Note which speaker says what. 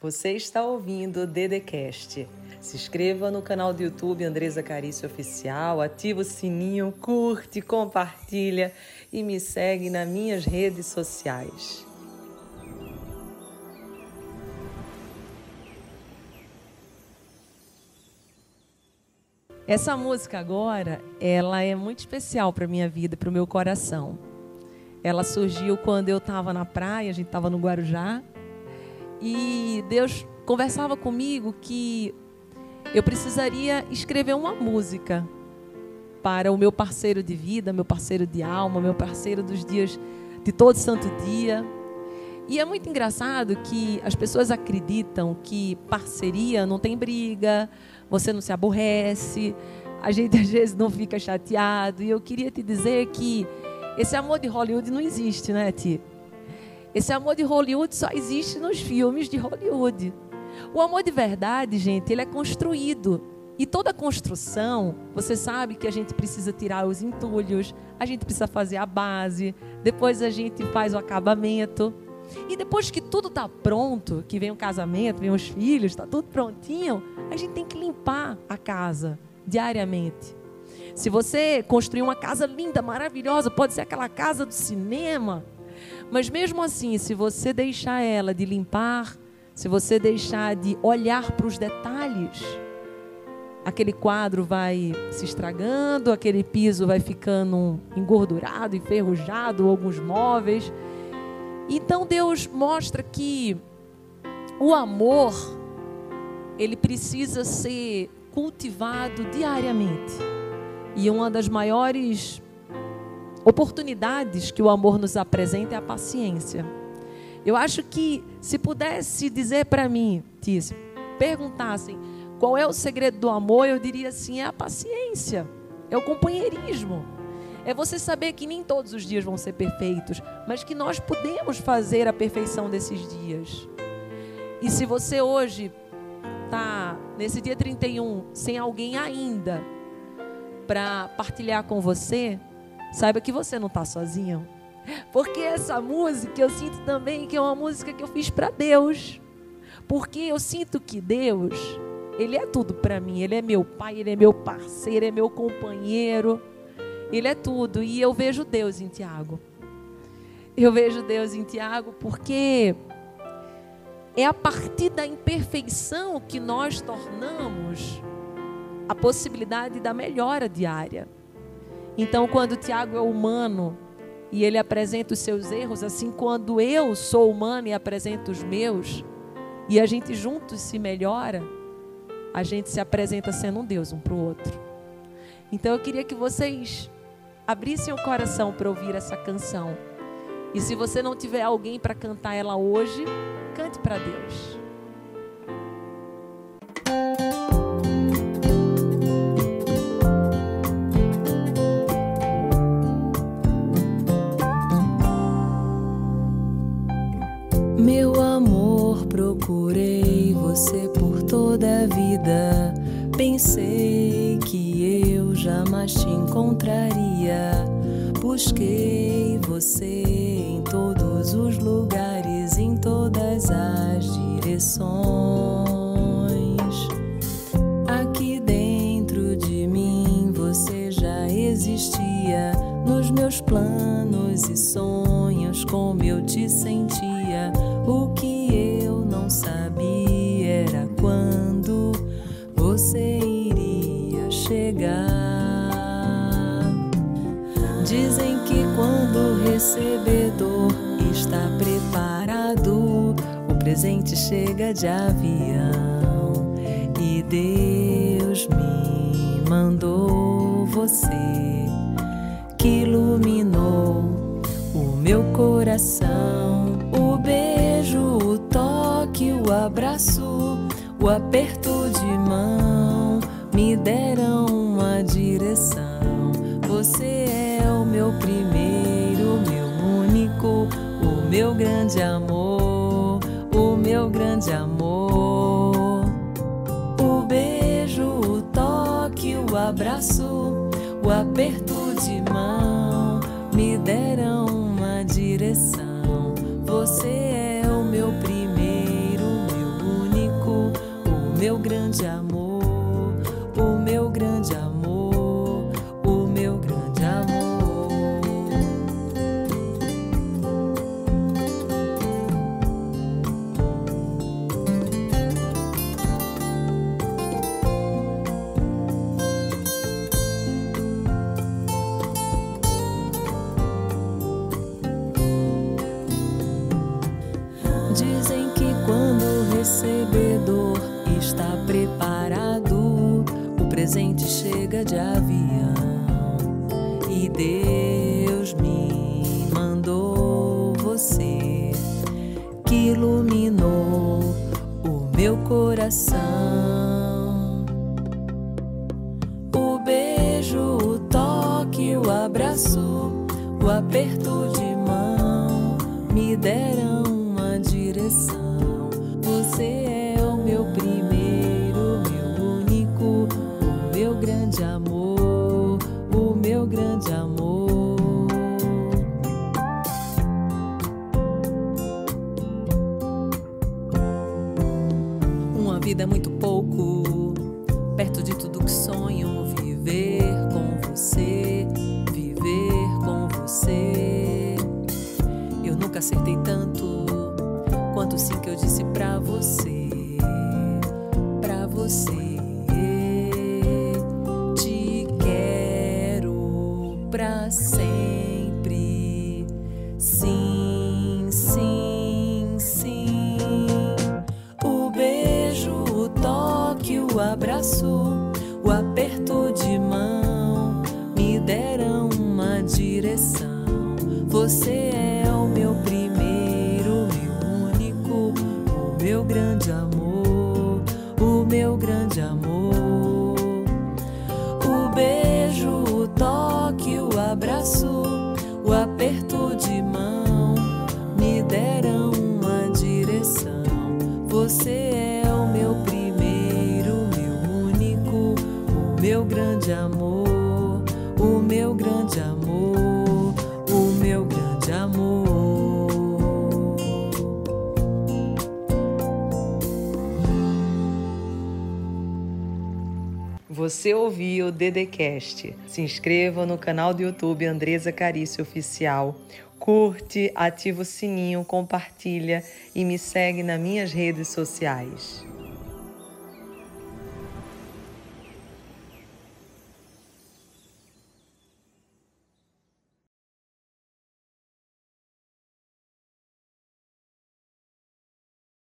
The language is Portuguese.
Speaker 1: Você está ouvindo o Dedecast. Se inscreva no canal do YouTube Andresa Carício Oficial, ativa o sininho, curte, compartilha e me segue nas minhas redes sociais. Essa música agora, ela é muito especial para minha vida, para o meu coração. Ela surgiu quando eu estava na praia, a gente estava no Guarujá, e Deus conversava comigo que eu precisaria escrever uma música para o meu parceiro de vida, meu parceiro de alma, meu parceiro dos dias de todo santo dia. E é muito engraçado que as pessoas acreditam que parceria não tem briga, você não se aborrece, a gente às vezes não fica chateado. E eu queria te dizer que esse amor de Hollywood não existe, né, Ti? Esse amor de Hollywood só existe nos filmes de Hollywood. O amor de verdade, gente, ele é construído. E toda construção, você sabe que a gente precisa tirar os entulhos, a gente precisa fazer a base, depois a gente faz o acabamento. E depois que tudo está pronto, que vem o casamento, vem os filhos, está tudo prontinho, a gente tem que limpar a casa diariamente. Se você construir uma casa linda, maravilhosa, pode ser aquela casa do cinema, mas mesmo assim, se você deixar ela de limpar, se você deixar de olhar para os detalhes, aquele quadro vai se estragando, aquele piso vai ficando engordurado, enferrujado, alguns móveis. Então Deus mostra que o amor ele precisa ser cultivado diariamente. E uma das maiores oportunidades que o amor nos apresenta é a paciência. Eu acho que se pudesse dizer para mim, Tício, perguntassem qual é o segredo do amor, eu diria assim: é a paciência, é o companheirismo. É você saber que nem todos os dias vão ser perfeitos, mas que nós podemos fazer a perfeição desses dias. E se você hoje está nesse dia 31 sem alguém ainda para partilhar com você, saiba que você não está sozinho. Porque essa música eu sinto também que é uma música que eu fiz para Deus. Porque eu sinto que Deus, Ele é tudo para mim. Ele é meu pai, Ele é meu parceiro, Ele é meu companheiro. Ele é tudo. E eu vejo Deus em Tiago. Eu vejo Deus em Tiago porque é a partir da imperfeição que nós tornamos a possibilidade da melhora diária. Então, quando Tiago é humano e ele apresenta os seus erros, assim quando eu sou humano e apresento os meus, e a gente juntos se melhora, a gente se apresenta sendo um Deus um para o outro. Então eu queria que vocês abrissem o coração para ouvir essa canção. E se você não tiver alguém para cantar ela hoje, cante para Deus.
Speaker 2: Procurei você por toda a vida. Pensei que eu jamais te encontraria. Busquei você em todos os lugares, em todas as direções. Presente chega de avião. E Deus me mandou você que iluminou o meu coração. O beijo, o toque, o abraço, o aperto de mão me deram uma direção. Você é o meu primeiro, meu único, o meu grande amor, meu grande amor. O beijo, o toque, o abraço, o aperto de mão me deram uma direção. Você é o meu primeiro, meu o meu grande amor, recebedor está preparado, o presente chega de avião. E Deus me mandou você que iluminou o meu coração. O beijo, o toque, o abraço, o aperto de mão me deram uma direção. Uma vida é muito pouco, perto de tudo que sonho. Viver com você, viver com você. Eu nunca acertei tanto quanto sim que eu disse pra você, abraço, o aperto de mão me deram uma direção. Você é o meu primeiro, meu único, o meu grande amor, o meu grande amor. O beijo, o toque, o abraço, o aperto de mão me deram uma direção. Você é grande amor, o meu grande amor, o meu grande amor.
Speaker 1: Você ouviu o Dedecast. Se inscreva no canal do YouTube Andresa Carício Oficial. Curte, ativa o sininho, compartilha e me segue nas minhas redes sociais.